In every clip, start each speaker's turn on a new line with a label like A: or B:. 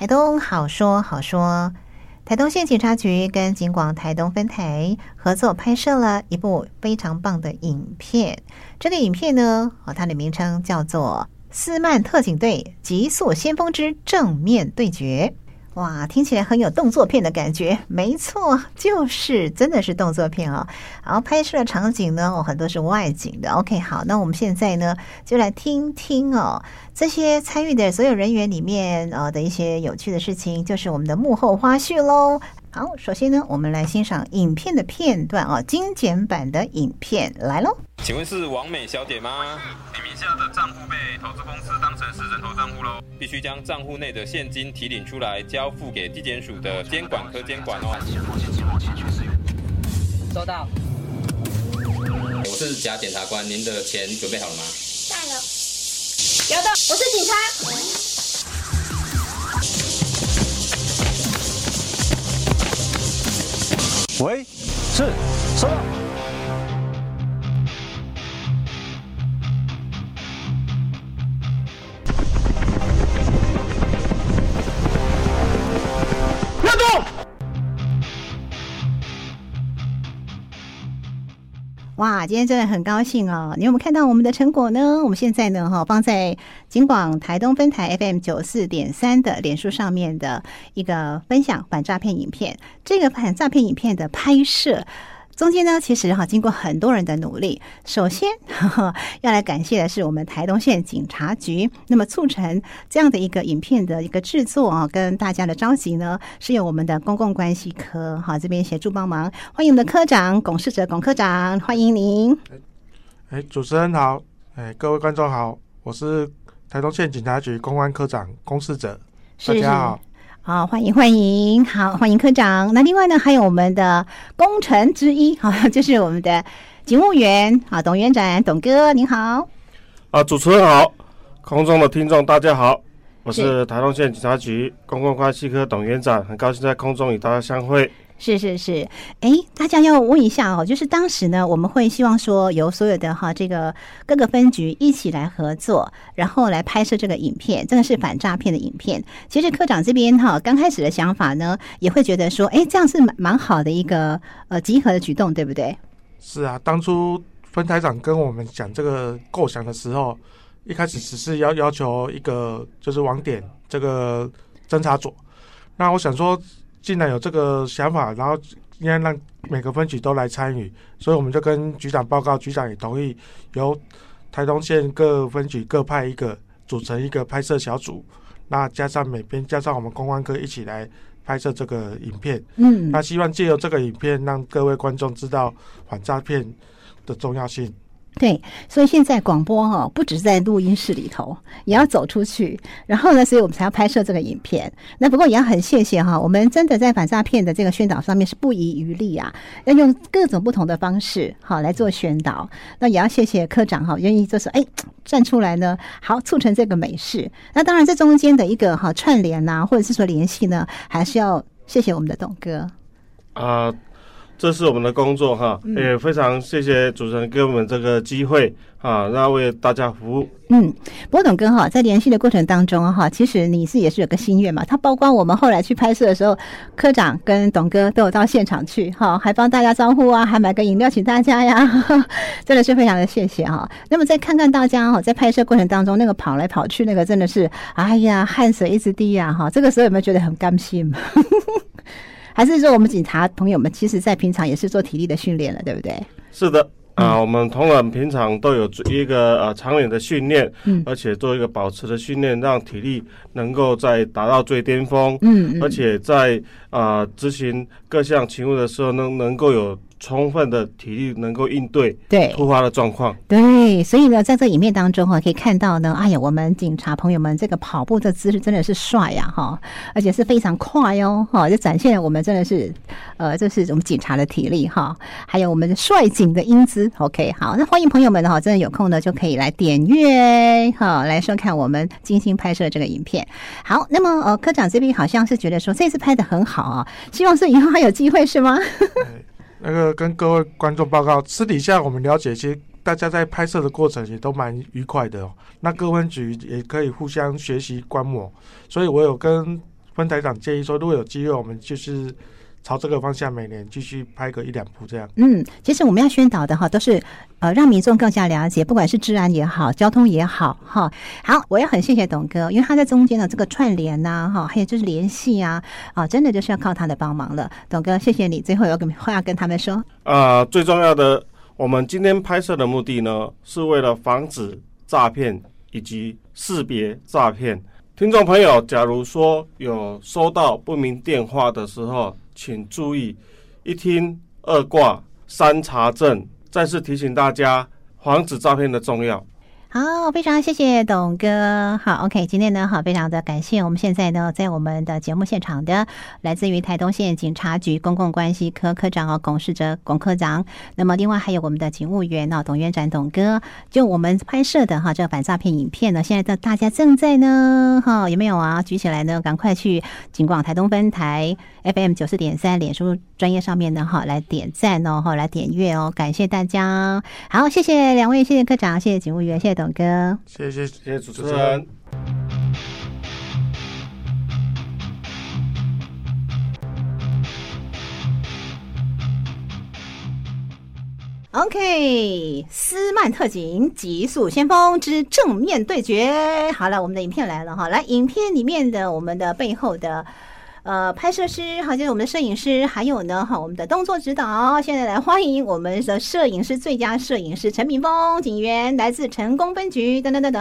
A: 台东好说好说，台东县警察局跟警广台东分台合作拍摄了一部非常棒的影片。这个影片呢，哦，它的名称叫做《斯曼特警队极速先锋之正面对决》。哇，听起来很有动作片的感觉，没错，就是真的是动作片哦。然后拍摄的场景呢，哦，很多是外景的。OK，好，那我们现在呢，就来听听哦，这些参与的所有人员里面呃的一些有趣的事情，就是我们的幕后花絮喽。好，首先呢，我们来欣赏影片的片段啊，精简版的影片来喽。
B: 请问是王美小姐吗？你名下的账户被投资公司当成是人头账户喽，必须将账户内的现金提领出来，交付给地检署的监管科监管哦。
C: 收到。
B: 我是假检察官，您的钱准备好了吗？
D: 带了。有的，我是警察。
E: 喂，是，收到。
A: 哇，今天真的很高兴哦！你有没有看到我们的成果呢？我们现在呢，哈，放在金广台东分台 FM 九四点三的脸书上面的一个分享反诈骗影片。这个反诈骗影片的拍摄中间呢，其实哈，经过很多人的努力。首先 要来感谢的是我们台东县警察局，那么促成这样的一个影片的一个制作啊，跟大家的召集呢，是由我们的公共关系科哈这边协助帮忙。欢迎我们的科长龚世哲龚科长，欢迎您。
F: 哎，主持人好，哎，各位观众好，我是。台东县警察局公安科长龚世哲，大家好，
A: 好欢迎欢迎，好欢迎科长。那另外呢，还有我们的功臣之一，好，就是我们的警务员啊，董院长，董哥您好。
E: 啊，主持人好，空中的听众大家好，我是台东县警察局公共关系科董院长，很高兴在空中与大家相会。
A: 是是是，哎，大家要问一下哦，就是当时呢，我们会希望说由所有的哈这个各个分局一起来合作，然后来拍摄这个影片，这个是反诈骗的影片。其实科长这边哈刚开始的想法呢，也会觉得说，哎，这样是蛮蛮好的一个呃集合的举动，对不对？
F: 是啊，当初分台长跟我们讲这个构想的时候，一开始只是要要求一个就是网点这个侦查组，那我想说。既然有这个想法，然后应该让每个分局都来参与，所以我们就跟局长报告，局长也同意由台东县各分局各派一个组成一个拍摄小组，那加上每边加上我们公安科一起来拍摄这个影片。嗯，那希望借由这个影片让各位观众知道反诈骗的重要性。
A: 对，所以现在广播哈、哦，不只是在录音室里头，也要走出去。然后呢，所以我们才要拍摄这个影片。那不过也要很谢谢哈，我们真的在反诈骗的这个宣导上面是不遗余力啊，要用各种不同的方式好来做宣导。那也要谢谢科长哈，愿意就是哎站出来呢，好促成这个美事。那当然这中间的一个哈串联呐，或者是说联系呢，还是要谢谢我们的董哥
E: 啊。这是我们的工作哈，也非常谢谢主持人给我们这个机会啊，那为大家服务。
A: 嗯，不过董哥哈，在联系的过程当中哈，其实你是也是有个心愿嘛。他包括我们后来去拍摄的时候，科长跟董哥都有到现场去哈，还帮大家招呼啊，还买个饮料请大家呀，真的是非常的谢谢哈。那么再看看大家哈，在拍摄过程当中那个跑来跑去，那个真的是哎呀，汗水一直滴呀哈。这个时候有没有觉得很甘心？还是说我们警察朋友们，其实在平常也是做体力的训练了，对不对？
E: 是的，啊，我们同仁平常都有一个呃长远的训练，嗯，而且做一个保持的训练，让体力能够在达到最巅峰，嗯，而且在啊执行各项勤务的时候，能能够有。充分的体力能够应对对突发的状况，
A: 对，所以呢，在这影片当中哈，可以看到呢，哎呀，我们警察朋友们这个跑步的姿势真的是帅呀哈，而且是非常快哦哈，就展现了我们真的是呃，这是我们警察的体力哈，还有我们帅警的英姿。OK，好，那欢迎朋友们哈，真的有空呢就可以来点阅哈，来收看我们精心拍摄的这个影片。好，那么呃，科长这边好像是觉得说这次拍的很好啊，希望是以后还有机会是吗？
F: 那个跟各位观众报告，私底下我们了解，其实大家在拍摄的过程也都蛮愉快的哦。那各分局也可以互相学习观摩，所以我有跟分台长建议说，如果有机会，我们就是。朝这个方向，每年继续拍个一两部这样。
A: 嗯，其实我们要宣导的哈，都是呃让民众更加了解，不管是治安也好，交通也好哈。好，我也很谢谢董哥，因为他在中间的这个串联呐哈，还有就是联系啊啊，真的就是要靠他的帮忙了。董哥，谢谢你，最后有个话 要跟他们
E: 说、呃。最重要的，我们今天拍摄的目的呢，是为了防止诈骗以及识别诈骗。听众朋友，假如说有收到不明电话的时候，请注意，一听二挂三查证。再次提醒大家，防止诈骗的重要。
A: 好，非常谢谢董哥。好，OK，今天呢，好，非常的感谢。我们现在呢，在我们的节目现场的，来自于台东县警察局公共关系科科长哦，龚世哲龚科长。那么，另外还有我们的警务员哦，董院长董哥。就我们拍摄的哈，这个反诈骗影片呢，现在的大家正在呢，哈，有没有啊？举起来呢，赶快去警广台东分台 FM 九四点三脸书专业上面呢，哈，来点赞哦，哈，来点阅哦，感谢大家。好，谢谢两位，谢谢科长，谢谢警务员，谢谢。董哥，
F: 谢谢谢谢主持
E: 人。
A: OK，斯曼特警极速先锋之正面对决。好了，我们的影片来了哈，来，影片里面的我们的背后的。呃，拍摄师，好，就是我们的摄影师，还有呢，哈，我们的动作指导。现在来欢迎我们的摄影师，最佳摄影师陈炳峰警员，来自成功分局。噔噔噔噔。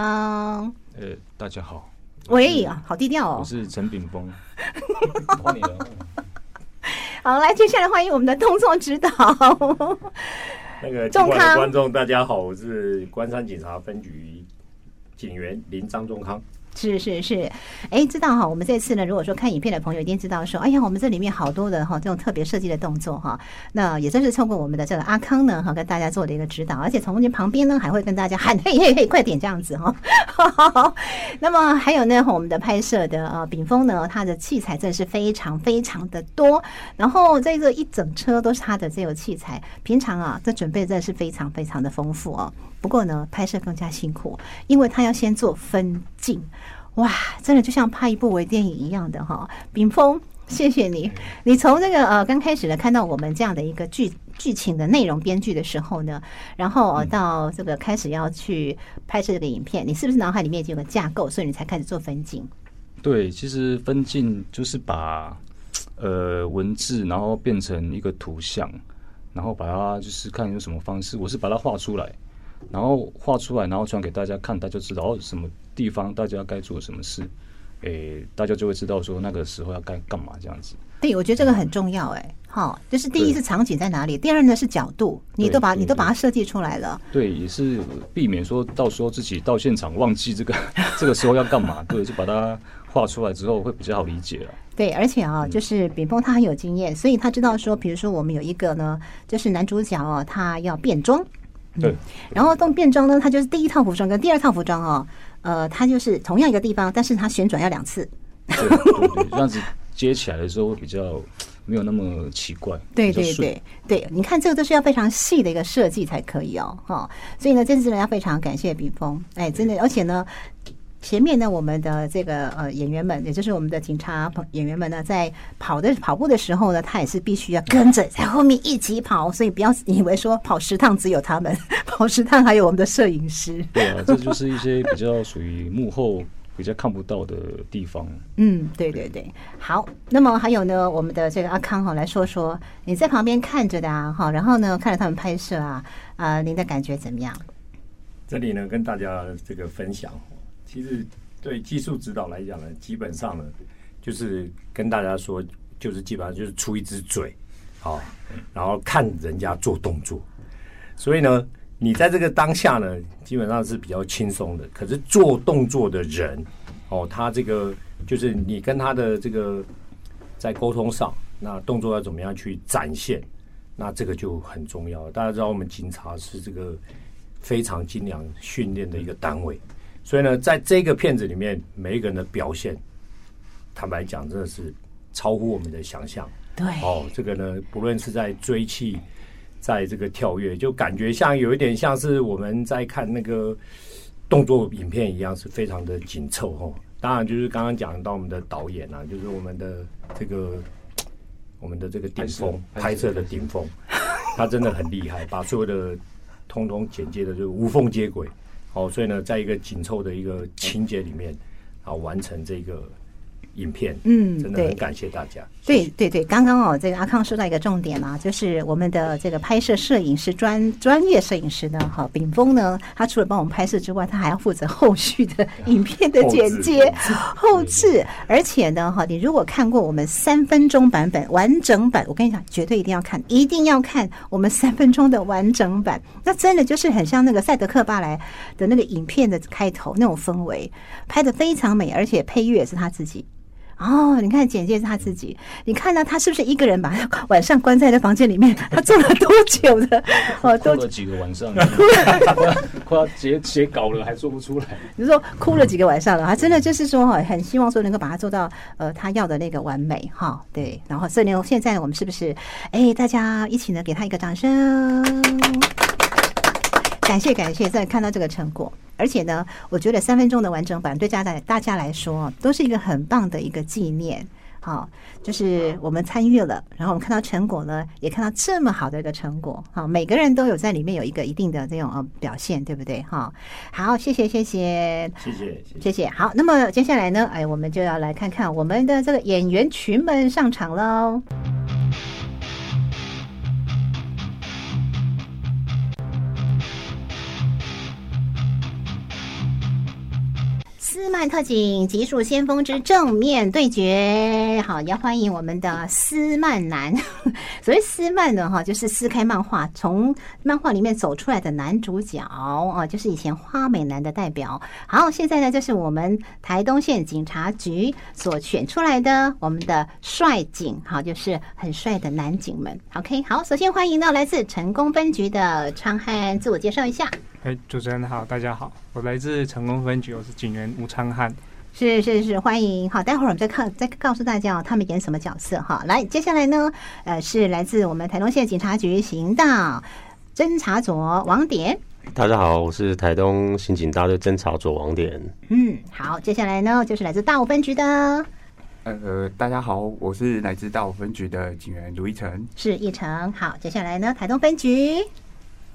A: 呃，
C: 大家好。
A: 喂，好低调哦。
C: 我是陈炳锋。
A: 好，来，接下来欢迎我们的动作指导。
G: 那个观众，大家好，我是关山警察分局警员林张仲康。
A: 是是是，哎，知道哈，我们这次呢，如果说看影片的朋友一定知道说，哎呀，我们这里面好多的哈，这种特别设计的动作哈，那也正是透过我们的这个阿康呢哈，跟大家做的一个指导，而且从您旁边呢还会跟大家喊嘿嘿嘿，快点这样子哈。那么还有呢，我们的拍摄的呃炳峰呢，他的器材真的是非常非常的多，然后这个一整车都是他的这个器材，平常啊这准备真的是非常非常的丰富哦。不过呢，拍摄更加辛苦，因为他要先做分镜，哇，真的就像拍一部微电影一样的哈。炳峰，谢谢你，你从这个呃刚开始的看到我们这样的一个剧剧情的内容编剧的时候呢，然后到这个开始要去拍摄这个影片，你是不是脑海里面已经有个架构，所以你才开始做分镜？
C: 对，其实分镜就是把呃文字然后变成一个图像，然后把它就是看用什么方式，我是把它画出来。然后画出来，然后传给大家看，大家就知道哦，什么地方大家该做什么事，诶，大家就会知道说那个时候要该干嘛这样子。
A: 对，我觉得这个很重要，哎，好，就是第一是场景在哪里，第二呢是角度，你都把你都把它设计出来了。
C: 对，也是避免说到时候自己到现场忘记这个 这个时候要干嘛，对，就把它画出来之后会比较好理解了。
A: 对，而且啊，就是炳峰他很有经验，所以他知道说，比如说我们有一个呢，就是男主角哦，他要变装。
C: 对，
A: 然后动变装呢，他就是第一套服装跟第二套服装哦，呃，它就是同样一个地方，但是它旋转要两次，
C: 对对对，这样子接起来的时候会比较没有那么奇怪。
A: 对对对对，你看这个都是要非常细的一个设计才可以哦，哈，所以呢，这次呢要非常感谢笔锋，哎，真的，而且呢。前面呢，我们的这个呃演员们，也就是我们的警察演员们呢，在跑的跑步的时候呢，他也是必须要跟着在后面一起跑，所以不要以为说跑十趟只有他们，跑十趟还有我们的摄影师。
C: 对啊，这就是一些比较属于幕后比较看不到的地方。
A: 嗯，对对对，好。那么还有呢，我们的这个阿康哈，来说说你在旁边看着的啊，哈，然后呢，看着他们拍摄啊，啊，您的感觉怎么样？
G: 这里呢，跟大家这个分享。其实对技术指导来讲呢，基本上呢，就是跟大家说，就是基本上就是出一只嘴，好，然后看人家做动作。所以呢，你在这个当下呢，基本上是比较轻松的。可是做动作的人，哦，他这个就是你跟他的这个在沟通上，那动作要怎么样去展现，那这个就很重要。大家知道，我们警察是这个非常精良训练的一个单位。所以呢，在这个片子里面，每一个人的表现，坦白讲，真的是超乎我们的想象。
A: 对，
G: 哦，这个呢，不论是在追气，在这个跳跃，就感觉像有一点像是我们在看那个动作影片一样，是非常的紧凑哦。当然就是刚刚讲到我们的导演啊，就是我们的这个 我们的这个顶峰拍摄的顶峰，他真的很厉害，把所有的通通剪接的就无缝接轨。好，所以呢，在一个紧凑的一个情节里面，啊，完成这个。影片，嗯，真的很感谢大家。
A: 对对对，刚刚哦，这个阿康说到一个重点啊，就是我们的这个拍摄摄影师专专业摄影师呢，哈，炳峰呢，他除了帮我们拍摄之外，他还要负责后续的影片的剪接、后置。而且呢，哈，你如果看过我们三分钟版本完整版，我跟你讲，绝对一定要看，一定要看我们三分钟的完整版。那真的就是很像那个赛德克巴莱的那个影片的开头那种氛围，拍的非常美，而且配乐也是他自己。哦，你看简介是他自己，你看到他是不是一个人把他晚上关在那房间里面？他做了多久的？
C: 哦，做了几个晚上 快要写写稿了还做不出来。
A: 你说哭了几个晚上了？他真的就是说哈，很希望说能够把它做到呃他要的那个完美哈。对，然后所以呢，现在我们是不是哎大家一起呢给他一个掌声？感谢感谢，在看到这个成果，而且呢，我觉得三分钟的完整版对家来大家来说都是一个很棒的一个纪念。好，就是我们参与了，然后我们看到成果呢，也看到这么好的一个成果。好，每个人都有在里面有一个一定的这种呃表现，对不对？哈，好，谢谢，谢谢，
G: 谢谢，
A: 谢谢。好，那么接下来呢，哎，我们就要来看看我们的这个演员群们上场喽。斯曼特警极速先锋之正面对决，好，要欢迎我们的斯曼男。所谓斯曼呢，哈，就是撕开漫画，从漫画里面走出来的男主角哦，就是以前花美男的代表。好，现在呢，就是我们台东县警察局所选出来的我们的帅警，好，就是很帅的男警们。OK，好，首先欢迎到来自成功分局的昌汉，自我介绍一下。
H: 哎，主持人好，大家好，我来自成功分局，我是警员吴昌汉。
A: 是是是，欢迎。好，待会儿我们再看，再告诉大家哦，他们演什么角色哈。来，接下来呢，呃，是来自我们台东县警察局行道侦查组王典。
I: 大家好，我是台东刑警大队侦查组王典。
A: 嗯，好，接下来呢，就是来自大武分局的。
J: 呃，大家好，我是来自大武分局的警员卢一成。
A: 是一成。好，接下来呢，台东分局。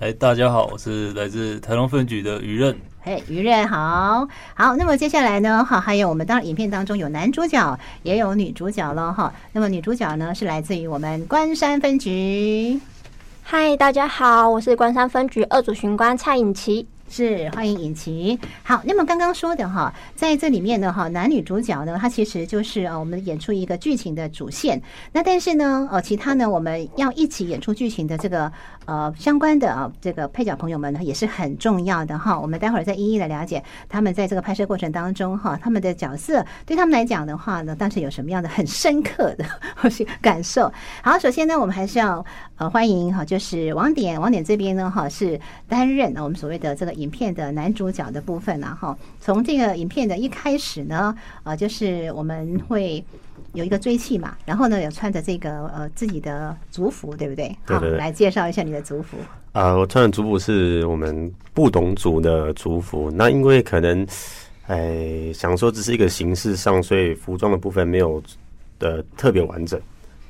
K: 哎，大家好，我是来自台东分局的于任。
A: 嘿，于任好，好。那么接下来呢，哈，还有我们当然影片当中有男主角，也有女主角了，哈。那么女主角呢，是来自于我们关山分局。
L: 嗨，大家好，我是关山分局二组巡官蔡颖琪。
A: 是，欢迎尹琪。好，那么刚刚说的哈，在这里面呢哈，男女主角呢，它其实就是呃，我们演出一个剧情的主线。那但是呢，呃，其他呢，我们要一起演出剧情的这个呃相关的啊这个配角朋友们呢，也是很重要的哈。我们待会儿再一一的了解他们在这个拍摄过程当中哈，他们的角色对他们来讲的话呢，当时有什么样的很深刻的 或是感受。好，首先呢，我们还是要呃欢迎哈，就是网点网点这边呢哈是担任我们所谓的这个。影片的男主角的部分呢，哈，从这个影片的一开始呢，呃，就是我们会有一个追缉嘛，然后呢，有穿着这个呃自己的族服，对不对？
I: 对对对。
A: 来介绍一下你的族服。
I: 啊、呃，我穿的族服是我们布农族的族服。那因为可能，哎，想说只是一个形式上，所以服装的部分没有的特别完整，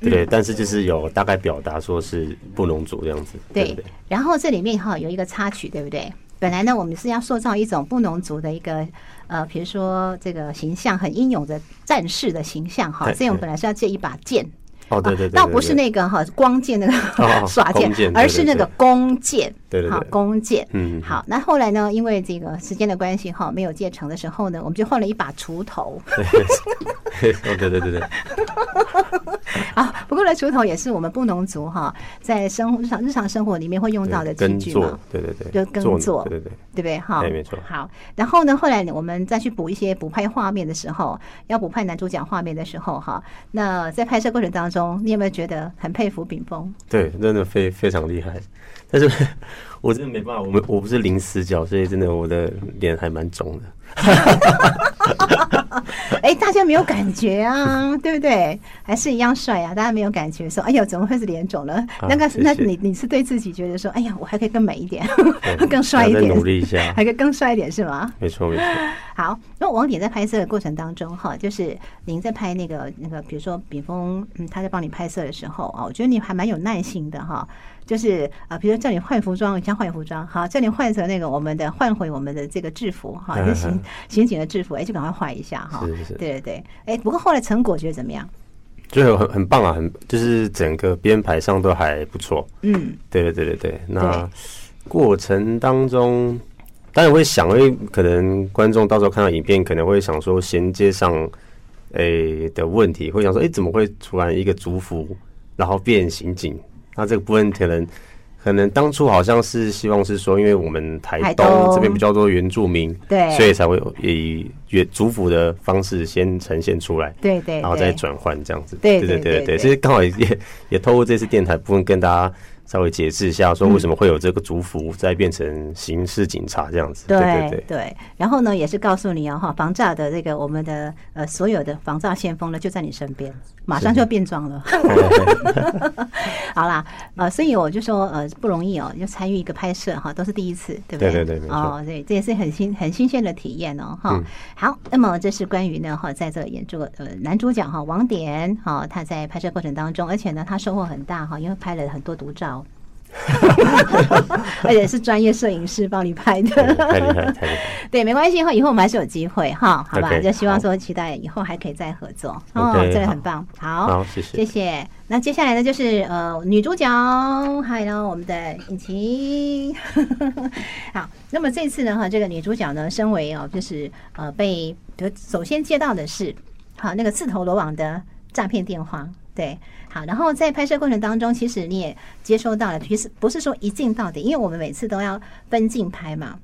I: 对但是就是有大概表达说是布农族这样子，对不对，对？
A: 然后这里面哈有一个插曲，对不对？本来呢，我们是要塑造一种布农族的一个呃，比如说这个形象很英勇的战士的形象哈，所以我们本来是要借一把剑。
I: 哦，对对对，
A: 倒不是那个哈光剑那个 耍剑，而是那个弓箭。对对对，弓箭。嗯，好。那后来呢，因为这个时间的关系哈，没有借成的时候呢，我们就换了一把锄头。
I: 对对对对对。
A: 啊，不过呢，锄头也是我们布农族哈，在生活日常日常生活里面会用到的工具嘛。
I: 对对对，
A: 就耕作。
I: 对对对，
A: 对不对？哈，
I: 没错。
A: 好，然后呢，后来我们再去补一些补拍画面的时候，要补拍男主角画面的时候哈，那在拍摄过程当中。中，你有没有觉得很佩服炳峰？
I: 对，真的非非常厉害。但是我真的没办法，我们我不是零死角，所以真的我的脸还蛮肿的。
A: 哎、欸，大家没有感觉啊，对不对？还是一样帅啊，大家没有感觉说，哎呦，怎么会是脸肿了？啊、那个，谢谢那你你是对自己觉得说，哎呀，我还可以更美一点，更帅一点，
I: 努力一下，
A: 还可以更帅一点，是吗？
I: 没错，没错。
A: 好，那王典在拍摄的过程当中哈，就是您在拍那个那个，比如说秉丰，嗯，他在帮你拍摄的时候啊，我觉得你还蛮有耐心的哈。就是啊，比如说叫你换服装，你先换服装，好，叫你换成那个我们的换回我们的这个制服哈，就刑刑警的制服，哎，就赶快换一下哈。是是是，对对对，哎，不过后来成果觉得怎么样？
I: 就很很棒啊，很就是整个编排上都还不错。嗯，对对对对对。那过程当中，当然会想，因为可能观众到时候看到影片，可能会想说衔接上诶的问题，会想说，哎，怎么会突然一个族服，然后变刑警？那这个部分可能，可能当初好像是希望是说，因为我们台东这边比较多原住民，对，所以才会以原族服的方式先呈现出来，对对，然后再转换这样子，对对对对对，其实刚好也也透过这次电台部分跟大家。稍微解释一下，说为什么会有这个族服，再变成刑事警察这样子？对对对
A: 对。然后呢，也是告诉你哦，哈，防诈的这个我们的呃所有的防诈先锋呢，就在你身边，马上就变装了。好啦，呃，所以我就说呃不容易哦，就参与一个拍摄哈，都是第一次，对不对？对对对，哦，对，这也是很新很新鲜的体验哦，哈。好，那么这是关于呢哈，在这演这个呃男主角哈王典哈，他在拍摄过程当中，而且呢他收获很大哈，因为拍了很多独照。而且是专业摄影师帮你拍的，太厉害，太厉害。对，没关系，以后以后我们还是有机会哈，好吧？就希望说期待以后还可以再合作哦，真的很棒。好，谢谢，谢谢。那接下来呢，就是呃女主角，还有我们的尹琪。好，那么这次呢，哈，这个女主角呢，身为哦，就是呃被首先接到的是好那个自投罗网的诈骗电话。对，好，然后在拍摄过程当中，其实你也接收到了，其实不是说一镜到底，因为我们每次都要分镜拍嘛。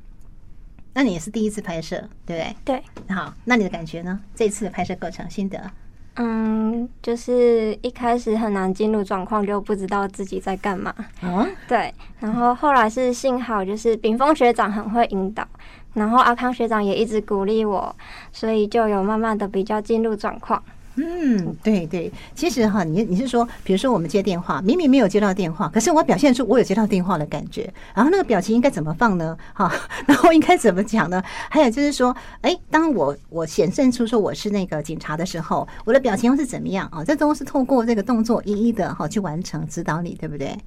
A: 那你也是第一次拍摄，对不对？对。好，那你的感觉呢？这次的拍摄过程心得？
L: 嗯，就是一开始很难进入状况，就不知道自己在干嘛。嗯，对。然后后来是幸好，就是炳峰学长很会引导，然后阿康学长也一直鼓励我，所以就有慢慢的比较进入状况。
A: 嗯，对对，其实哈，你你是说，比如说我们接电话，明明没有接到电话，可是我表现出我有接到电话的感觉，然后那个表情应该怎么放呢？哈，然后应该怎么讲呢？还有就是说，哎，当我我显现出说我是那个警察的时候，我的表情又是怎么样啊？这都是透过这个动作一一的哈去完成，指导你，对不对？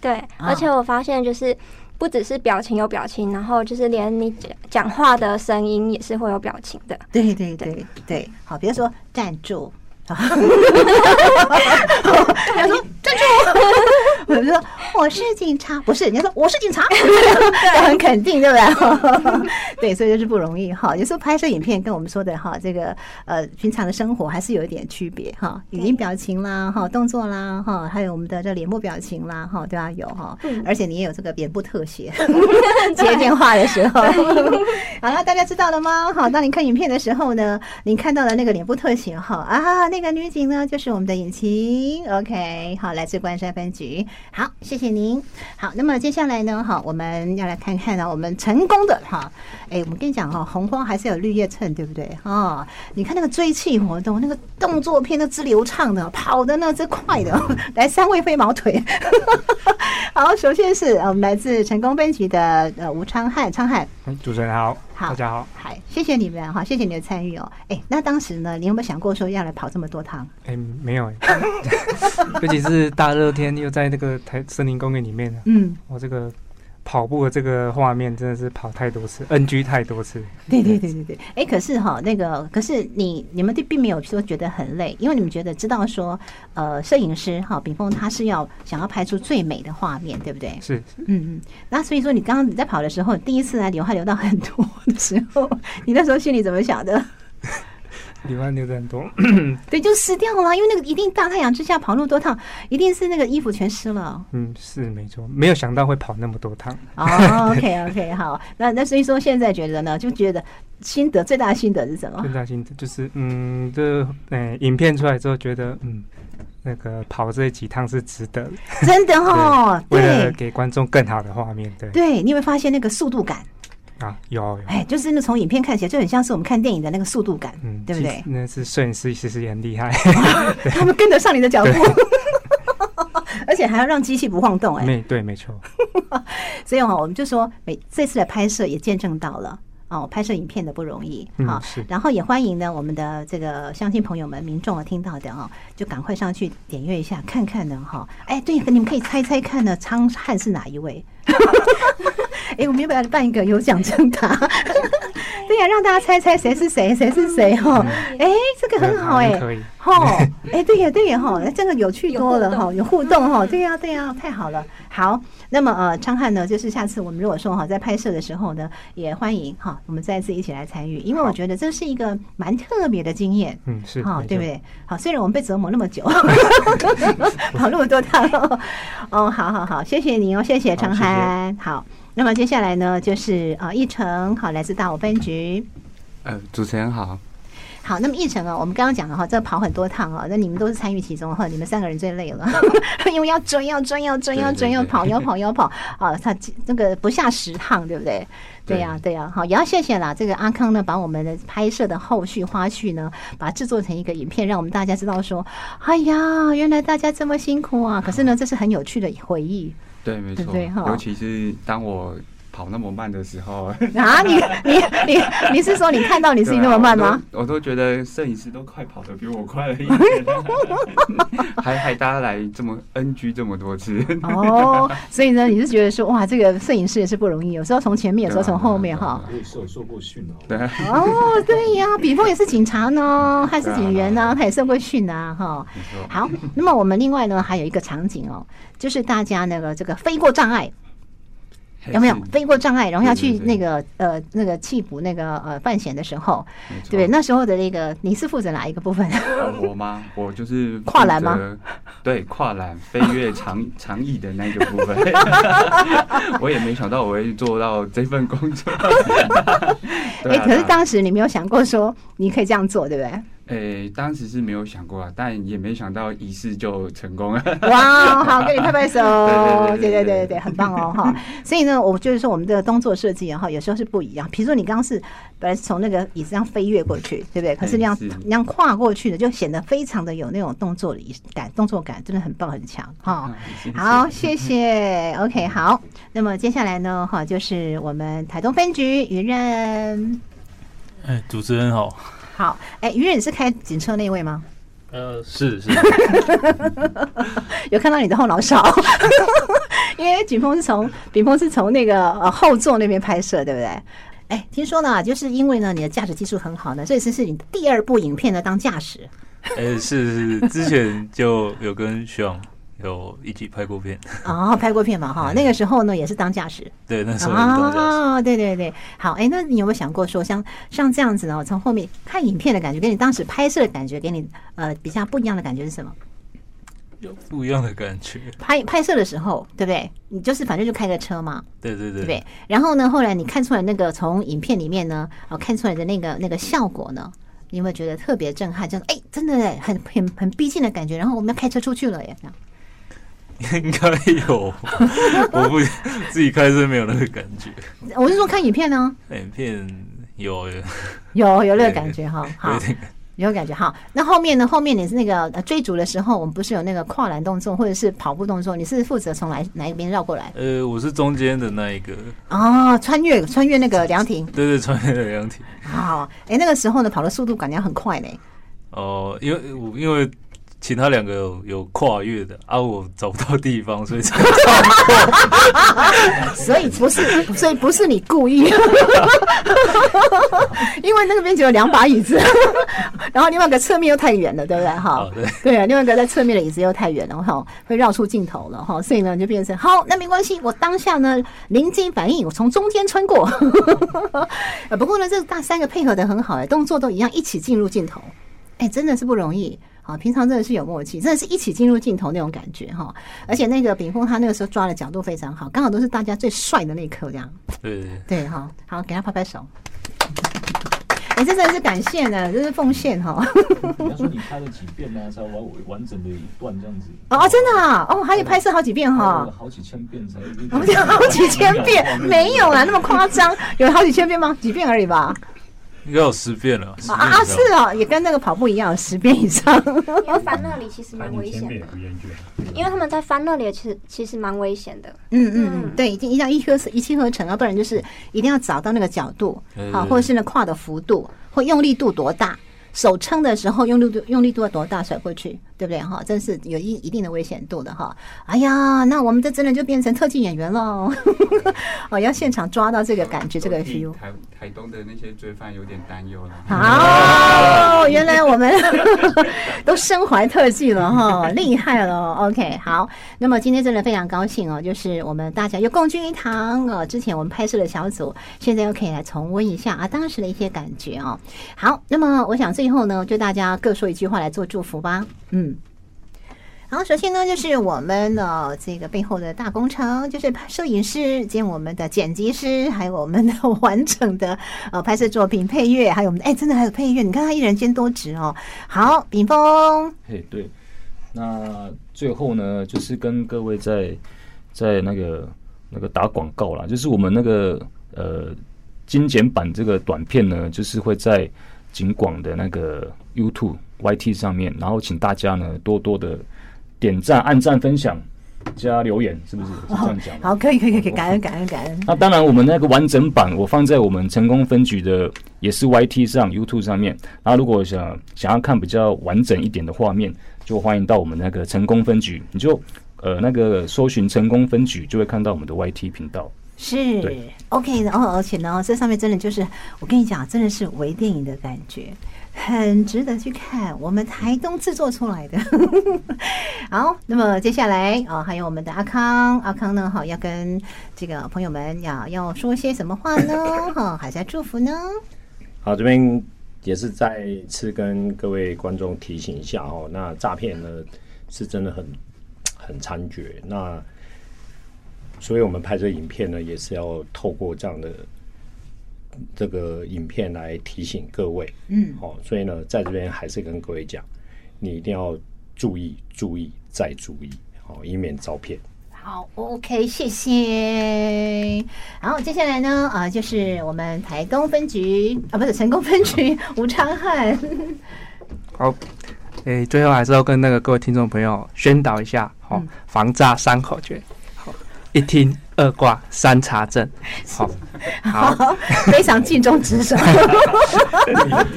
L: 对，而且我发现就是。不只是表情有表情，然后就是连你讲讲话的声音也是会有表情的。
A: 对对对对，好，比如说站住，他说站住，我就说我是警察，不是，人家说我是警察，很肯定，对不对？对，所以就是不容易哈。有时候拍摄影片跟我们说的哈，这个呃平常的生活还是有一点区别哈，语音表情啦，哈动作啦，哈还有我们的这脸部表情啦，哈都要有哈。而且你也有这个脸部特写，接电话的时候。好了，大家知道了吗？好，当你看影片的时候呢，你看到了那个脸部特写哈啊，那个女警呢就是我们的尹琪。OK，好，来自关山分局。好，谢谢您。好，那么接下来呢，好，我们要来看看呢，我们成功的哈。哎，我们跟你讲哈，红花还是有绿叶衬，对不对？哦，你看那个追气活动，那个动作片那之流畅的，跑的那之快的，来三位飞毛腿。好，首先是我们来自成功分局的呃吴昌汉，昌汉。
H: 主持人好，好，大家好，
A: 嗨，谢谢你们哈，谢谢你的参与哦。哎，那当时呢，你有没有想过说要来跑这么多趟？
H: 哎，没有，尤其是大热天又在那个台森林公园里面，嗯，我这个。跑步的这个画面真的是跑太多次，NG 太多次。
A: 对对对对对，哎、欸，可是哈，那个可是你你们并没有说觉得很累，因为你们觉得知道说，呃，摄影师哈，秉峰他是要想要拍出最美的画面，对不对？是，嗯嗯。那所以说，你刚刚你在跑的时候，第一次来流汗流到很多的时候，你那时候心里怎么想的？
H: 流汗流的很多，
A: 对，就湿掉了，因为那个一定大太阳之下跑那么多趟，一定是那个衣服全湿了。
H: 嗯，是没错，没有想到会跑那么多趟。
A: 哦，OK OK，好，那那所以说现在觉得呢，就觉得心得最大的心得是什么？
H: 最大心得就是，嗯，这呃，影片出来之后觉得，嗯，那个跑这几趟是值得，
A: 真的哦，
H: 为了给观众更好的画面，对，
A: 对，你会发现那个速度感。
H: 啊，有，
A: 哎，就是那从影片看起来就很像是我们看电影的那个速度感，嗯，对不对？
H: 那是摄影师其实也很厉害，
A: 他们跟得上你的脚步，而且还要让机器不晃动，哎，
H: 没对，没错。
A: 所以哦，我们就说，每这次的拍摄也见证到了。哦，拍摄影片的不容易，
H: 好，
A: 然后也欢迎呢我们的这个相亲朋友们、民众啊听到的哦，就赶快上去点阅一下，看看呢哈。哎，对，你们可以猜猜看呢，昌汉是哪一位？哎，我们要不要办一个有奖征答？对呀，让大家猜猜谁是谁，谁是谁哈？哎，这个很好哎，哈，哎，对呀，对呀哈，这个有趣多了哈，有互动哈，对呀，对呀，太好了。好，那么呃，昌汉呢，就是下次我们如果说哈，在拍摄的时候呢，也欢迎哈，我们再次一起来参与，因为我觉得这是一个蛮特别的经验，
H: 嗯，是
A: 哈，对不对？好，虽然我们被折磨那么久，跑那么多趟，哦，好好好，谢谢你哦，谢谢昌汉，好。那么接下来呢，就是啊，奕成，好，来自大武分局。
J: 呃，主持人好。
A: 好，那么奕成啊，我们刚刚讲了哈，这跑很多趟啊，那你们都是参与其中哈，你们三个人最累了，因为要追，要追，要追，要追，要跑，要跑，要跑啊，他那个不下十趟，对不对？对呀，对呀，好，也要谢谢啦，这个阿康呢，把我们的拍摄的后续花絮呢，把它制作成一个影片，让我们大家知道说，哎呀，原来大家这么辛苦啊，可是呢，这是很有趣的回忆。
J: 对，没错，尤其是当我跑那么慢的时候
A: 啊，你你你你是说你看到你自己那么慢吗？
J: 我都，我都觉得摄影师都快跑得比我快了一点，还还大家来这么 NG 这么多次
A: 哦，所以呢，你是觉得说哇，这个摄影师也是不容易，有时候从前面，有时候从后面哈。
C: 我也是有受过训哦。
J: 对
A: 哦，对呀，比方也是警察呢，还是警员呢，他也受过训啊哈。好，那么我们另外呢还有一个场景哦，就是大家那个这个飞过障碍。有没有飞过障碍，然后要去那个呃那个缉捕那个呃犯嫌的时候，对？那时候的那个你是负责哪一个部分？
J: 我吗？我就是
A: 跨栏吗？
J: 对，跨栏飞越长 长翼的那个部分。我也没想到我会做到这份工作。
A: 哎，可是当时你没有想过说你可以这样做，对不对？
J: 诶、欸，当时是没有想过啊，但也没想到一试就成功了。
A: 哇，好，给你拍拍手，对对对对对，很棒哦哈。所以呢，我就是说，我们这个动作设计哈，有时候是不一样。比如说，你刚刚是本来是从那个椅子上飞跃过去，对不对？可是那样那样跨过去的，就显得非常的有那种动作的感，动作感真的很棒很强哈。好，谢谢。OK，好。那么接下来呢，哈，就是我们台东分局于任。
K: 哎，主持人好。
A: 好，哎，于任是开警车那位吗？
K: 呃，是是，
A: 有看到你的后脑勺，因为景峰是从景峰是从那个呃后座那边拍摄，对不对？哎，听说呢，就是因为呢你的驾驶技术很好呢，所以这是你第二部影片呢当驾驶。
K: 哎，是是是，之前就有跟徐朗。有一起拍过片
A: 哦，拍过片嘛哈，那个时候呢也是当驾驶，
K: 对，那时候当驾驶，
A: 哦，对对对，好，哎，那你有没有想过说像像这样子呢？从后面看影片的感觉，跟你当时拍摄的感觉，给你呃比较不一样的感觉是什么？
K: 有不一样的感觉。
A: 拍拍摄的时候，对不对？你就是反正就开个车嘛，
K: 对对对，对，
A: 对。然后呢，后来你看出来那个从影片里面呢，哦，看出来的那个那个效果呢，你有没有觉得特别震撼？就是哎，真的很很很逼近的感觉。然后我们要开车出去了耶，这样。
K: 应该有，我不自己开车没有那个感觉。
A: 我是说看影片呢，
K: 影片有
A: 有有那个感觉哈，好，有感觉哈。那后面呢？后面你是那个追逐的时候，我们不是有那个跨栏动作或者是跑步动作？你是负责从哪哪一边绕过来？
K: 呃，我是中间的那一个。
A: 哦，穿越穿越那个 凉亭，
K: 对对，穿越那个凉亭。
A: 好，哎，那个时候呢，跑的速度感觉很快呢。
K: 哦，因为我因为。其他两个有有跨越的啊，我找不到地方，所以才
A: 所以不是，所以不是你故意，因为那边只有两把椅子，然后另外一个侧面又太远了，对不对？哈，对对啊，另外一个在侧面的椅子又太远了，哈，会绕出镜头了，哈，所以呢就变成好，那没关系，我当下呢临机反应，我从中间穿过，不过呢，这大三个配合的很好，哎，动作都一样，一起进入镜头，哎，真的是不容易。好，平常真的是有默契，真的是一起进入镜头那种感觉哈。而且那个炳峰他那个时候抓的角度非常好，刚好都是大家最帅的那一刻，这样。
K: 对对
A: 对，好，好，给他拍拍手。哎、欸，这真的是感谢呢，这是奉献哈。
C: 你要说你拍了几遍呢？才完完整的一段这样子。
A: 哦，真的啊，哦，还有拍摄好几遍哈。
C: 好几千遍才。
A: 好几千遍 没有啦，那么夸张？有好几千遍吗？几遍而已吧。
K: 应该有十遍了
A: 啊啊！是哦，也跟那个跑步一样，十遍以上。
L: 因为翻那里其实蛮危险的，因为他们在翻那里其实其实蛮危险的。
A: 嗯嗯嗯，对，一定一定要一气一气呵成啊，不然就是一定要找到那个角度，好，或者是那跨的幅度或用力度多大，手撑的时候用力度用力度要多大甩过去。对不对哈？真是有一一定的危险度的哈！哎呀，那我们这真的就变成特技演员了 哦！要现场抓到这个感觉，这个 feel。
J: 台台东的那些罪犯有点担忧了。
A: 好，原来我们 都身怀特技了哈，厉害了！OK，好，那么今天真的非常高兴哦，就是我们大家又共聚一堂哦。之前我们拍摄的小组，现在又可以来重温一下啊当时的一些感觉哦。好，那么我想最后呢，就大家各说一句话来做祝福吧。嗯。嗯，好，首先呢，就是我们的这个背后的大工程，就是摄影师兼我们的剪辑师，还有我们的完整的呃拍摄作品配乐，还有我们哎，真的还有配乐，你看他一人兼多职哦。好，炳峰，
C: 嘿，对，那最后呢，就是跟各位在在那个那个打广告啦，就是我们那个呃精简版这个短片呢，就是会在警广的那个 YouTube。YT 上面，然后请大家呢多多的点赞、按赞、分享、加留言，是不是？是这样讲？
A: 好，可以，可以，可以，感恩，感恩，感恩。
C: 那当然，我们那个完整版我放在我们成功分局的也是 YT 上、YouTube 上面。然后，如果想想要看比较完整一点的画面，就欢迎到我们那个成功分局，你就呃那个搜寻成功分局，就会看到我们的 YT 频道。
A: 是，OK 的哦，而且呢，这上面真的就是我跟你讲，真的是微电影的感觉。很值得去看，我们台东制作出来的。好，那么接下来啊、哦，还有我们的阿康，阿康呢，哈，要跟这个朋友们要要说些什么话呢？哈，还在祝福呢。
G: 好，这边也是再次跟各位观众提醒一下哦，那诈骗呢是真的很很猖獗，那所以我们拍这影片呢，也是要透过这样的。这个影片来提醒各位，嗯，好，所以呢，在这边还是跟各位讲，你一定要注意、注意再注意，好，以免遭骗。
A: 好，OK，谢谢。然后接下来呢，啊，就是我们台东分局啊，不是成功分局吴昌汉。
H: 好，诶，最后还是要跟那个各位听众朋友宣导一下，好，防诈三口诀，好，一听。二挂三查证，好，
A: 好，非常尽忠职守。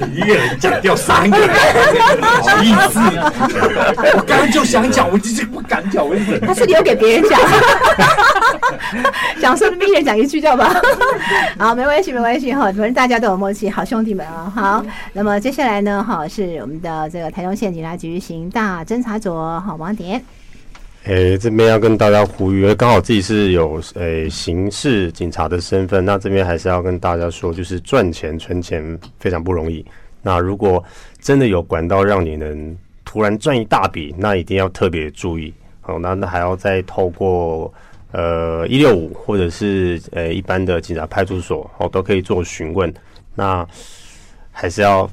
G: 你一个人讲掉三个人，好意思？我刚刚就想讲，我就是不敢讲，我一直。
A: 他是留给别人讲，讲说的，别人讲一句，叫吧？好，没关系，没关系哈，反正大家都有默契，好兄弟们啊。好，那么接下来呢，哈，是我们的这个台中县警察局刑大侦查组，好，王典。
I: 诶、这边要跟大家呼吁，刚好自己是有诶、刑事警察的身份，那这边还是要跟大家说，就是赚钱存钱非常不容易。那如果真的有管道让你能突然赚一大笔，那一定要特别注意。好，那那还要再透过呃一六五或者是呃、一般的警察派出所，哦都可以做询问。那还是要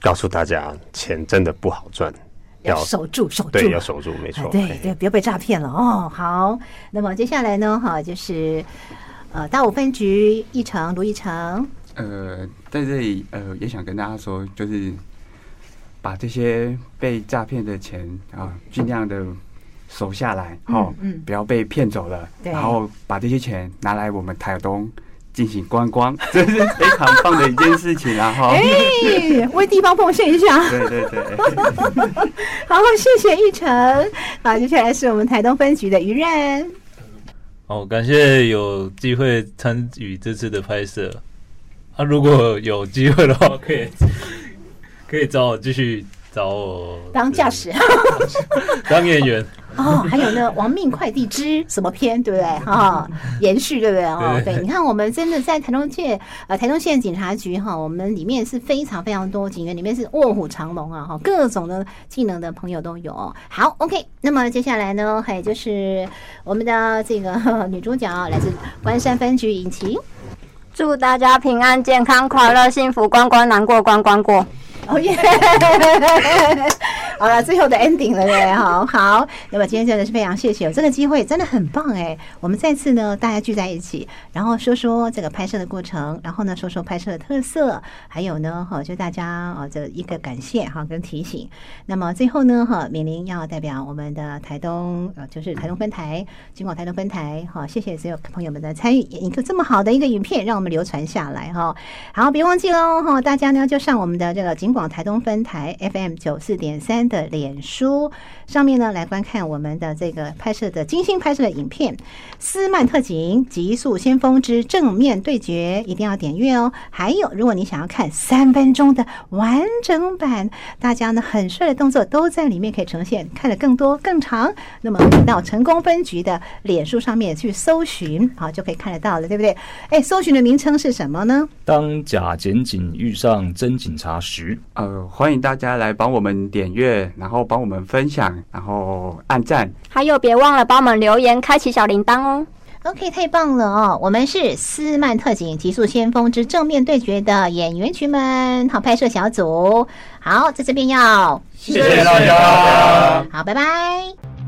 I: 告诉大家，钱真的不好赚。
A: 要守住，守住，
I: 对，要守住，没错，
A: 对对，不要被诈骗了哦。好，那么接下来呢，哈，就是呃，大武分局议长卢议长，
J: 呃，在这里呃，也想跟大家说，就是把这些被诈骗的钱啊，尽量的守下来，哦，嗯，不要被骗走了，然后把这些钱拿来我们台东。进行观光，这是非常棒的一件事情啊！哈，哎，
A: 为地方奉献一下。
J: 对对对，
A: 好，谢谢玉成。好，接下来是我们台东分局的于任。
K: 好，感谢有机会参与这次的拍摄。啊，如果有机会的话，可以可以找我继续找我
A: 当驾驶，
K: 当演员。
A: 哦，还有呢《亡命快递之什么篇》，对不对？哈、哦，延续，对不对？哦，对，你看，我们真的在台中县呃台中县警察局哈，我们里面是非常非常多警员，里面是卧虎藏龙啊，哈，各种的技能的朋友都有。好，OK，那么接下来呢，还有就是我们的这个 女主角来自关山分局尹晴，
L: 祝大家平安、健康、快乐、幸福，关关难过关关过。
A: 哦耶！好了，最后的 ending 了，对，好好。那么今天真的是非常谢谢，有这个机会真的很棒哎。我们再次呢，大家聚在一起，然后说说这个拍摄的过程，然后呢，说说拍摄的特色，还有呢，哈，就大家啊，这一个感谢哈跟提醒。那么最后呢，哈，敏玲要代表我们的台东呃，就是台东分台、金广台东分台，哈，谢谢所有朋友们的参与，一个这么好的一个影片，让我们流传下来哈。好，别忘记喽哈，大家呢就上我们的这个金广台东分台 FM 九四点三的脸书上面呢来观看我们的这个拍摄的精心拍摄的影片《斯曼特警极速先锋之正面对决》，一定要点阅哦。还有，如果你想要看三分钟的完整版，大家呢很帅的动作都在里面可以呈现，看得更多更长，那么到成功分局的脸书上面去搜寻，好就可以看得到了，对不对？哎，搜寻的名称是什么呢？
C: 当假检警遇上真警察时，
J: 呃，欢迎大家来帮我们点阅，然后帮我们分享，然后按赞，
L: 还有别忘了帮我们留言，开启小铃铛哦。
A: OK，太棒了哦！我们是斯曼特警极速先锋之正面对决的演员群们，好，拍摄小组，好，在这边要
K: 谢谢大家，
A: 好，拜拜。